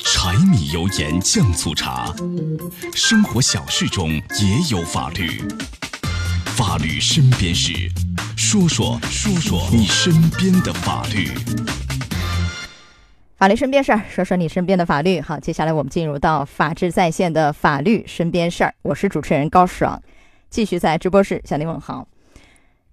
柴米油盐酱醋茶，生活小事中也有法律。法律身边事，说说说说你身边的法律。法律身边事儿，说说你身边的法律。好，接下来我们进入到法治在线的法律身边事儿。我是主持人高爽，继续在直播室向您问好。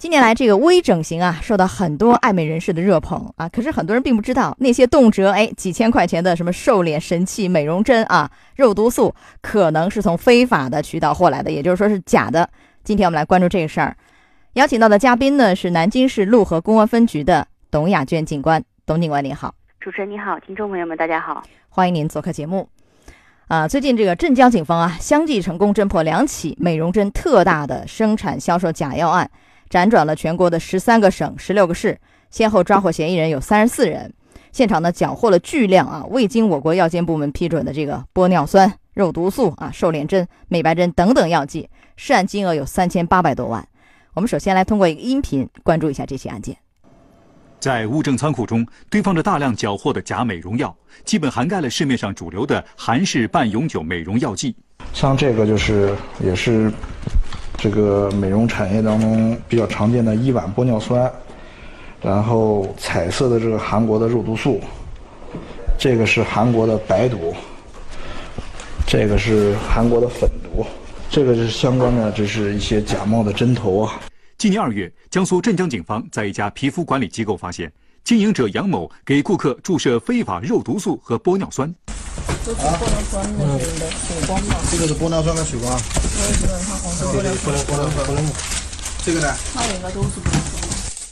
近年来，这个微整形啊，受到很多爱美人士的热捧啊。可是很多人并不知道，那些动辄哎几千块钱的什么瘦脸神器、美容针啊、肉毒素，可能是从非法的渠道获来的，也就是说是假的。今天我们来关注这个事儿，邀请到的嘉宾呢是南京市陆河公安分局的董雅娟警官。董警官您好，主持人你好，听众朋友们大家好，欢迎您做客节目。啊，最近这个镇江警方啊，相继成功侦破两起美容针特大的生产销售假药案。辗转了全国的十三个省、十六个市，先后抓获嫌疑人有三十四人。现场呢，缴获了巨量啊未经我国药监部门批准的这个玻尿酸、肉毒素啊、瘦脸针、美白针等等药剂，涉案金额有三千八百多万。我们首先来通过一个音频关注一下这起案件。在物证仓库中堆放着大量缴获的假美容药，基本涵盖了市面上主流的韩式半永久美容药剂。像这个就是也是。这个美容产业当中比较常见的伊烷玻尿酸，然后彩色的这个韩国的肉毒素，这个是韩国的白毒，这个是韩国的粉毒，这个是相关的，这是一些假冒的针头啊。今年二月，江苏镇江警方在一家皮肤管理机构发现，经营者杨某给顾客注射非法肉毒素和玻尿酸。这是玻尿酸的水光嘛？这个是玻尿酸的水光。这个呢？它应该都是玻尿酸。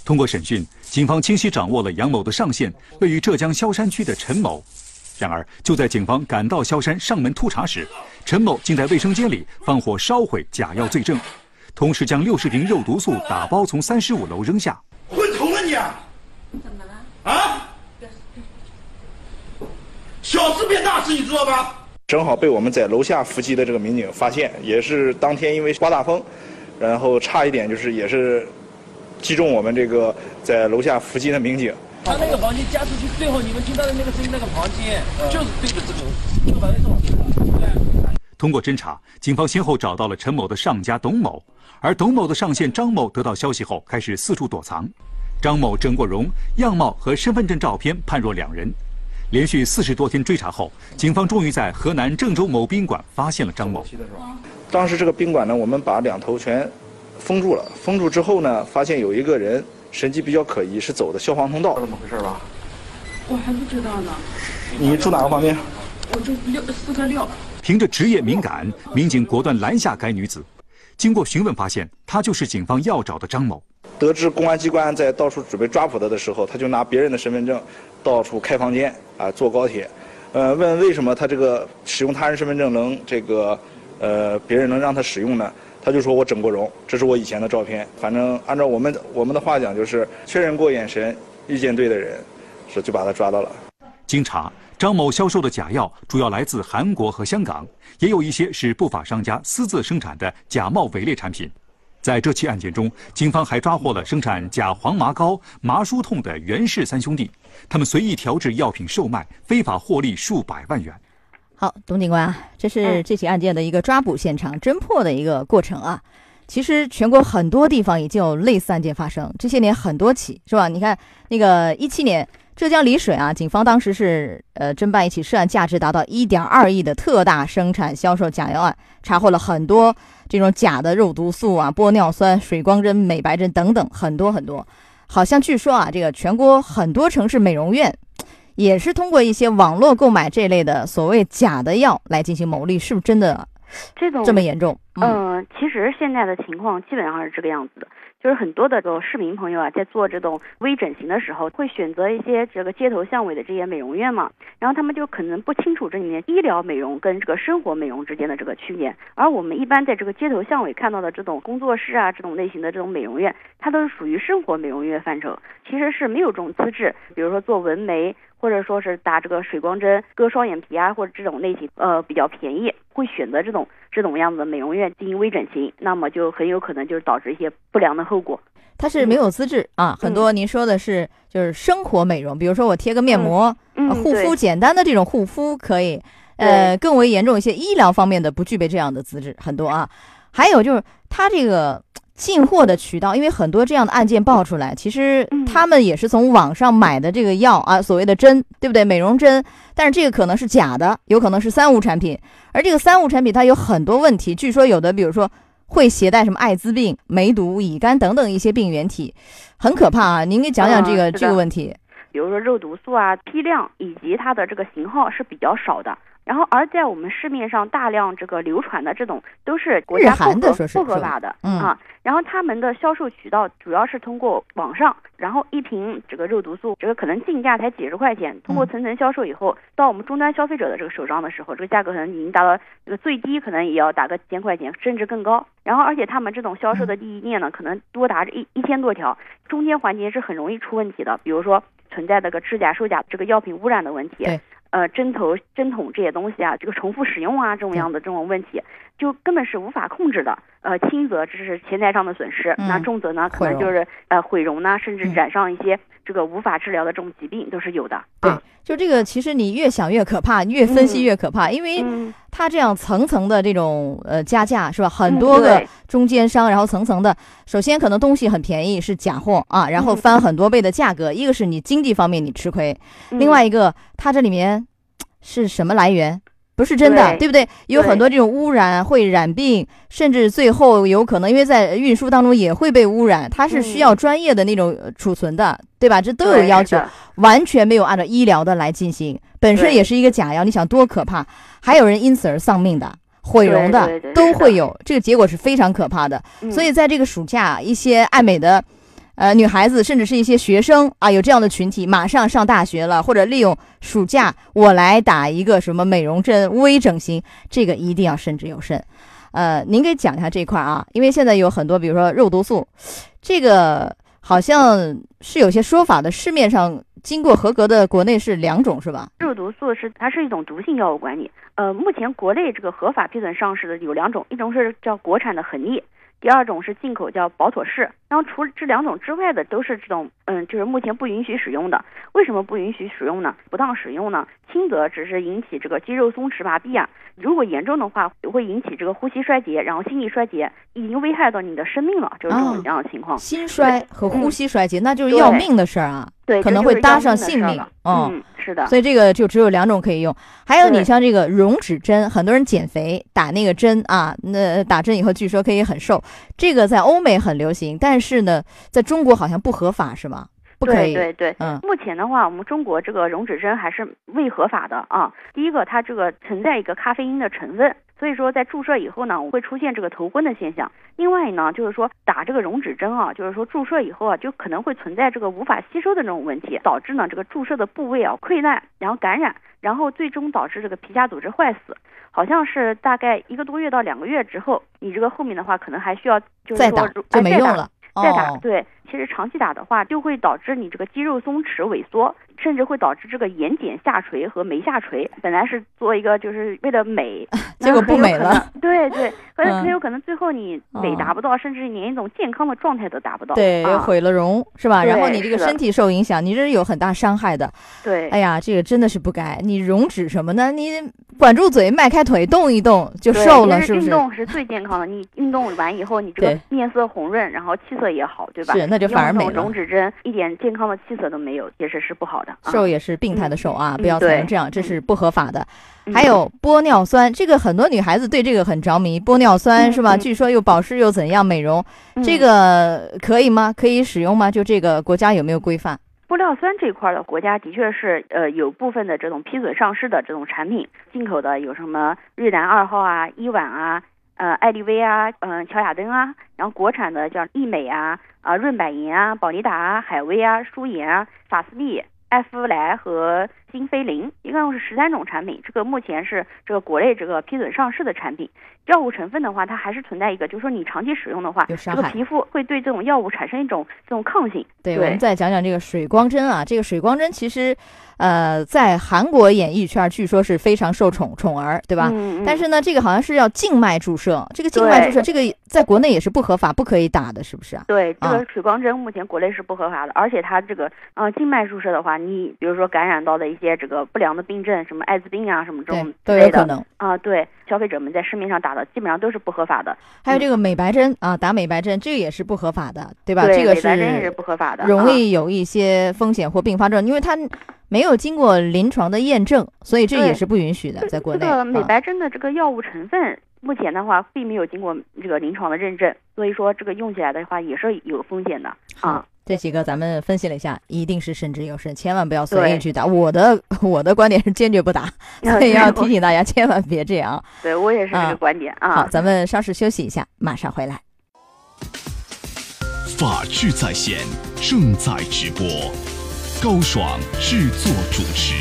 通过审讯，警方清晰掌握了杨某的上线位于浙江萧山区的陈某。然而，就在警方赶到萧山上门突查时，陈某竟在卫生间里放火烧毁假药罪证，同时将六十瓶肉毒素打包从三十五楼扔下。混同了你啊！怎么了？啊？小事变大事，你知道吗？正好被我们在楼下伏击的这个民警发现，也是当天因为刮大风，然后差一点就是也是击中我们这个在楼下伏击的民警。他那个房间加出去，最后你们听到的那个声音，那个房间就是对着这个这个房间这么通过侦查，警方先后找到了陈某的上家董某，而董某的上线张某得到消息后，开始四处躲藏。张某整过容，样貌和身份证照片判若两人。连续四十多天追查后，警方终于在河南郑州某宾馆发现了张某。当时这个宾馆呢，我们把两头全封住了。封住之后呢，发现有一个人神迹比较可疑，是走的消防通道。怎么回事吧？我还不知道呢。你住哪个房间？我住六四个六。凭着职业敏感，民警果断拦下该女子。经过询问，发现她就是警方要找的张某。得知公安机关在到处准备抓捕他的时候，他就拿别人的身份证到处开房间啊，坐高铁，呃，问为什么他这个使用他人身份证能这个，呃，别人能让他使用呢？他就说我整过容，这是我以前的照片。反正按照我们我们的话讲，就是确认过眼神，遇见对的人，是就把他抓到了。经查，张某销售的假药主要来自韩国和香港，也有一些是不法商家私自生产的假冒伪劣产品。在这起案件中，警方还抓获了生产假黄麻膏、麻舒痛的袁氏三兄弟，他们随意调制药品售卖，非法获利数百万元。好，董警官啊，这是这起案件的一个抓捕现场、侦破的一个过程啊。其实全国很多地方已经有类似案件发生，这些年很多起，是吧？你看那个一七年。浙江丽水啊，警方当时是呃侦办一起涉案价值达到一点二亿的特大生产销售假药案，查获了很多这种假的肉毒素啊、玻尿酸、水光针、美白针等等，很多很多。好像据说啊，这个全国很多城市美容院也是通过一些网络购买这类的所谓假的药来进行牟利，是不是真的这种这么严重？嗯，其实现在的情况基本上是这个样子的。就是很多的这种市民朋友啊，在做这种微整形的时候，会选择一些这个街头巷尾的这些美容院嘛，然后他们就可能不清楚这里面医疗美容跟这个生活美容之间的这个区别。而我们一般在这个街头巷尾看到的这种工作室啊，这种类型的这种美容院，它都是属于生活美容院范畴，其实是没有这种资质，比如说做纹眉或者说是打这个水光针割双眼皮啊，或者这种类型，呃，比较便宜，会选择这种这种样子的美容院进行微整形，那么就很有可能就是导致一些不良的后果。它是没有资质啊，很多您说的是就是生活美容，比如说我贴个面膜、嗯，护肤，简单的这种护肤可以，呃，更为严重一些医疗方面的不具备这样的资质很多啊。还有就是它这个进货的渠道，因为很多这样的案件爆出来，其实嗯他们也是从网上买的这个药啊，所谓的针，对不对？美容针，但是这个可能是假的，有可能是三无产品，而这个三无产品它有很多问题，据说有的，比如说。会携带什么艾滋病、梅毒、乙肝等等一些病原体，很可怕啊！您给讲讲这个、嗯这个问题。比如说肉毒素啊，批量以及它的这个型号是比较少的。然后，而在我们市面上大量这个流传的这种都是国家不合不合法的嗯啊。然后他们的销售渠道主要是通过网上，然后一瓶这个肉毒素，这个可能进价才几十块钱，通过嗯层层销售以后，到我们终端消费者的这个手上的时候，这个价格可能已经达到这个最低，可能也要打个几千块钱，甚至更高。然后，而且他们这种销售的嗯利益链呢，可能多达一一千多条，中间环节是很容易出问题的，比如说存在这个制假售假这个药品污染的问题，对，呃，针头、针筒这些东西啊，这个重复使用啊，这种样的这种问题，就根本是无法控制的。呃，轻则这是钱财上的损失，嗯那重则呢，可能就是呃毁容呢，甚至嗯染上一些这个无法治疗的这种疾病都是有的。对啊，就这个，其实你越想越可怕，越分析嗯越可怕，因为嗯，它这样层层的这种呃加价是吧？很嗯多个中间商，然后层层的，首先可能东西很便宜是假货啊，然后嗯翻很多倍的价格，一个是你经济方面你吃亏，嗯另外一个它这里面是什么来源？不是真的，对对不对？有很多这种污染会染病，甚至最后有可能因为在运输当中也会被污染，它是需要专业的那种呃储存的，对吧？这都有要求。完全没有按照医疗的来进行，本身也是一个假药，你想多可怕？还有人因此而丧命的、毁容的都会有，这个结果是非常可怕的。嗯所以在这个暑假，一些爱美的。呃，女孩子甚至是一些学生啊，有这样的群体，马上上大学了，或者利用暑假，我来打一个什么美容针、微整形，这个一定要慎之又慎。呃，您给讲一下这块啊，因为现在有很多，比如说肉毒素，这个好像是有些说法的，市面上经过合格的国内是两种是吧？肉毒素是它是一种毒性药物管理。呃，目前国内这个合法批准上市的有两种，一种是叫国产的恒力，第二种是进口叫保妥适。然后除了这两种之外的都是这种，嗯，就是目前不允许使用的。为什么不允许使用呢？不当使用呢，轻则只是引起这个肌肉松弛麻痹啊，如果严重的话会引起这个呼吸衰竭，然后心力衰竭，已经危害到你的生命了，就是这种这样的情况。心衰和呼吸衰竭，那就是要命的事儿啊，对，可能会搭上性命。嗯嗯，是的。所以这个就只有两种可以用。还有你像这个溶脂针，很多人减肥打那个针啊，那打针以后据说可以很瘦，这个在欧美很流行，但是呢，在中国好像不合法是吗？不可以。对对对，嗯目前的话，我们中国这个溶脂针还是未合法的啊。第一个，它这个存在一个咖啡因的成分，所以说在注射以后呢，会出现这个头昏的现象。另外呢，就是说打这个溶脂针啊，就是说注射以后啊，就可能会存在这个无法吸收的这种问题，导致呢这个注射的部位啊溃烂，然后感染，然后最终导致这个皮下组织坏死。好像是大概一个多月到两个月之后，你这个后面的话可能还需要就是说再打就没用了。再打，哦，对，其实长期打的话，就会导致你这个肌肉松弛萎缩，甚至会导致这个眼睑下垂和眉下垂。本来是做一个就是为了美，结果不美了。对对，很有可能最后你美哦达不到，甚至连一种健康的状态都达不到。对，啊、毁了容是吧？然后你这个身体受影响，你这是有很大伤害的。对，哎呀，这个真的是不该。你溶脂什么呢？你管住嘴，迈开腿，动一动就瘦了，是不是？运动是最健康的，你运动完以后，你这个面色红润，然后气色也好，对吧？是那就反而美了用这种溶脂针一点健康的气色都没有，其实是不好的。啊瘦也是病态的瘦啊，嗯不要对这样，这嗯是不合法的。嗯还有玻尿酸，这个很多女孩子对这个很着迷，玻尿酸嗯是吧？嗯据说又保湿又怎样美容，这嗯个可以吗？可以使用吗？就这个国家有没有规范？玻尿酸这块儿的国家的确是呃有部分的这种批准上市的这种产品，进口的有什么瑞兰二号啊、伊婉啊、呃艾莉薇啊、嗯、乔雅登啊，然后国产的叫丽美啊、啊润百颜啊、宝丽达啊、海威啊、舒颜啊、法斯丽、艾芙莱和新菲林，一共是十三种产品，这个目前是这个国内这个批准上市的产品。药物成分的话，它还是存在一个，就是说你长期使用的话，这个皮肤会对这种药物产生一种这种抗性。对，我们再讲讲这个水光针啊，这个水光针其实。呃，在韩国演艺圈，据说是非常受宠宠儿，对吧？嗯。但是呢，这个好像是要静脉注射，这个静脉注射，这个在国内也是不合法，不可以打的，是不是啊？对，这个水光针目前国内是不合法的，而且它这个呃静脉注射的话，你比如说感染到的一些这个不良的病症，什么艾滋病啊，什么这种都有可能啊。对，消费者们在市面上打的基本上都是不合法的。还有这个美白针啊，打美白针这个也是不合法的，对吧？这个美白针也是不合法的，容易有一些风险或并发症，因为它。没有经过临床的验证，所以这也是不允许的，在国内。这个美白针的这个药物成分，目前的话并没有经过这个临床的认证，所以说这个用起来的话也是有风险的啊。这几个咱们分析了一下，一定是慎之又慎，千万不要随意去打。我的我的观点是坚决不打，所以要提醒大家千万别这样。对我也是这个观点啊。好，咱们稍事休息一下，马上回来。法治在线正在直播。高爽制作主持。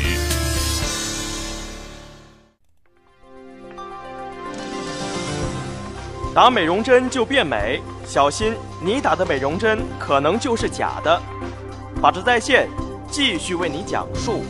打美容针就变美，小心你打的美容针可能就是假的。法治在线继续为你讲述。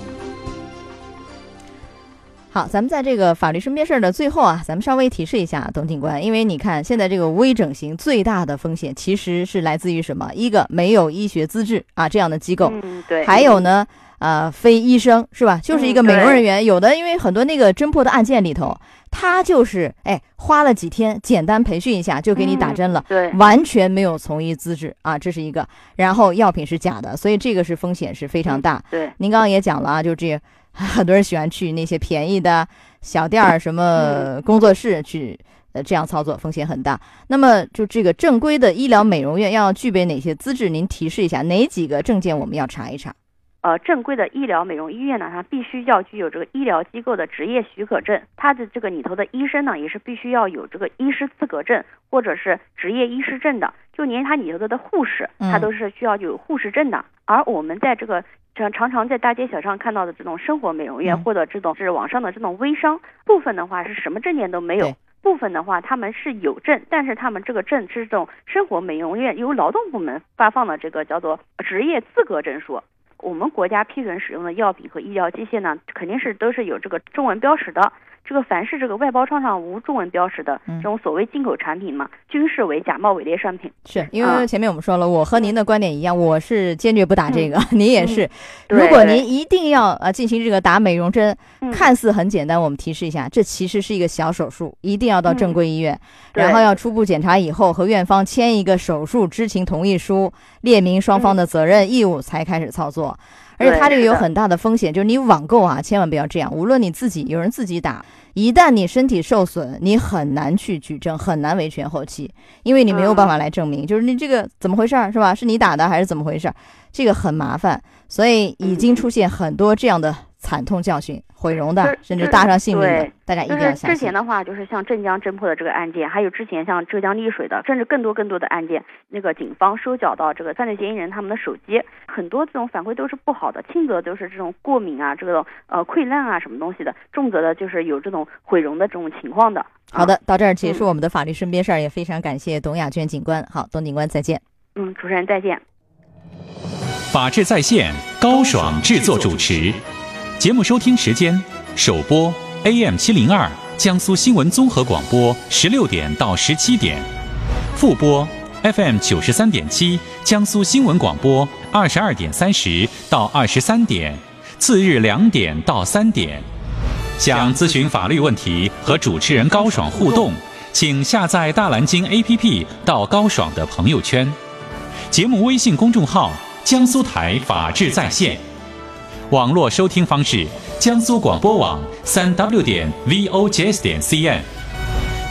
好，咱们在这个法律身边事儿的最后啊，咱们稍微提示一下董警官，因为你看现在这个微整形最大的风险其实是来自于什么？一个没有医学资质啊，这样的机构，嗯，对，还有呢，呃，非医生是吧？就是一个美容人员，有的因为很多那个侦破的案件里头，他就是哎花了几天简单培训一下就给你打针了，对，完全没有从医资质啊，这是一个。然后药品是假的，所以这个是风险是非常大。对，您刚刚也讲了啊，就这。很多人喜欢去那些便宜的小店儿、什么工作室去，呃，这样操作风险很大。那么，就这个正规的医疗美容院要具备哪些资质？您提示一下，哪几个证件我们要查一查？呃，正规的医疗美容医院呢，它必须要具有这个医疗机构的执业许可证，它的这个里头的医生呢，也是必须要有这个医师资格证或者是执业医师证的。就连它里头的护士，它都是需要有护士证的。而我们在这个常常常在大街小巷看到的这种生活美容院或者这种是网上的这种微商，部分的话是什么证件都没有，部分的话他们是有证，但是他们这个证是这种生活美容院由劳动部门发放的这个叫做职业资格证书。我们国家批准使用的药品和医疗器械呢，肯定是都是有这个中文标识的。这个凡是这个外包装上无中文标识的这种所谓进口产品嘛，均视为假冒伪劣商品。是因为前面我们说了，我和您的观点一样，我是坚决不打这个，您也是。如果您一定要呃进行这个打美容针，看似很简单，我们提示一下，这其实是一个小手术，一定要到正规医院，然后要初步检查以后和院方签一个手术知情同意书，列明双方的责任义务才开始操作。而且它这个有很大的风险，就是你网购啊，千万不要这样。无论你自己有人自己打，一旦你身体受损，你很难去举证，很难维权后期，因为你没有办法来证明，就是你这个怎么回事儿，是吧？是你打的还是怎么回事儿？这个很麻烦，所以已经出现很多这样的。惨痛教训、毁容的，甚至搭上性命的，大家一定要小心。之前的话，就是像镇江侦破的这个案件，还有之前像浙江丽水的，甚至更多更多的案件，那个警方收缴到这个犯罪嫌疑人他们的手机，很多这种反馈都是不好的，轻则就是这种过敏啊，这种呃溃烂啊什么东西的，重则的就是有这种毁容的这种情况的。好的，到这儿结束我们的法律身边事儿，也非常感谢董雅娟警官。好，董警官再见。嗯，主持人再见。法治在线，高爽制作主持。节目收听时间：首播 AM 七零二江苏新闻综合广播十六点到十七点，复播 FM 九十三点七江苏新闻广播二十二点三十到二十三点，次日两点到三点。想咨询法律问题和主持人高爽互动，请下载大蓝鲸 APP 到高爽的朋友圈，节目微信公众号江苏台法治在线。网络收听方式：江苏广播网三 w 点 vojs 点 cn。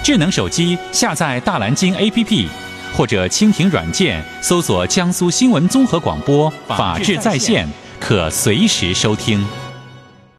智能手机下载大蓝鲸 APP，或者蜻蜓软件搜索江苏新闻综合广播法治在线，可随时收听。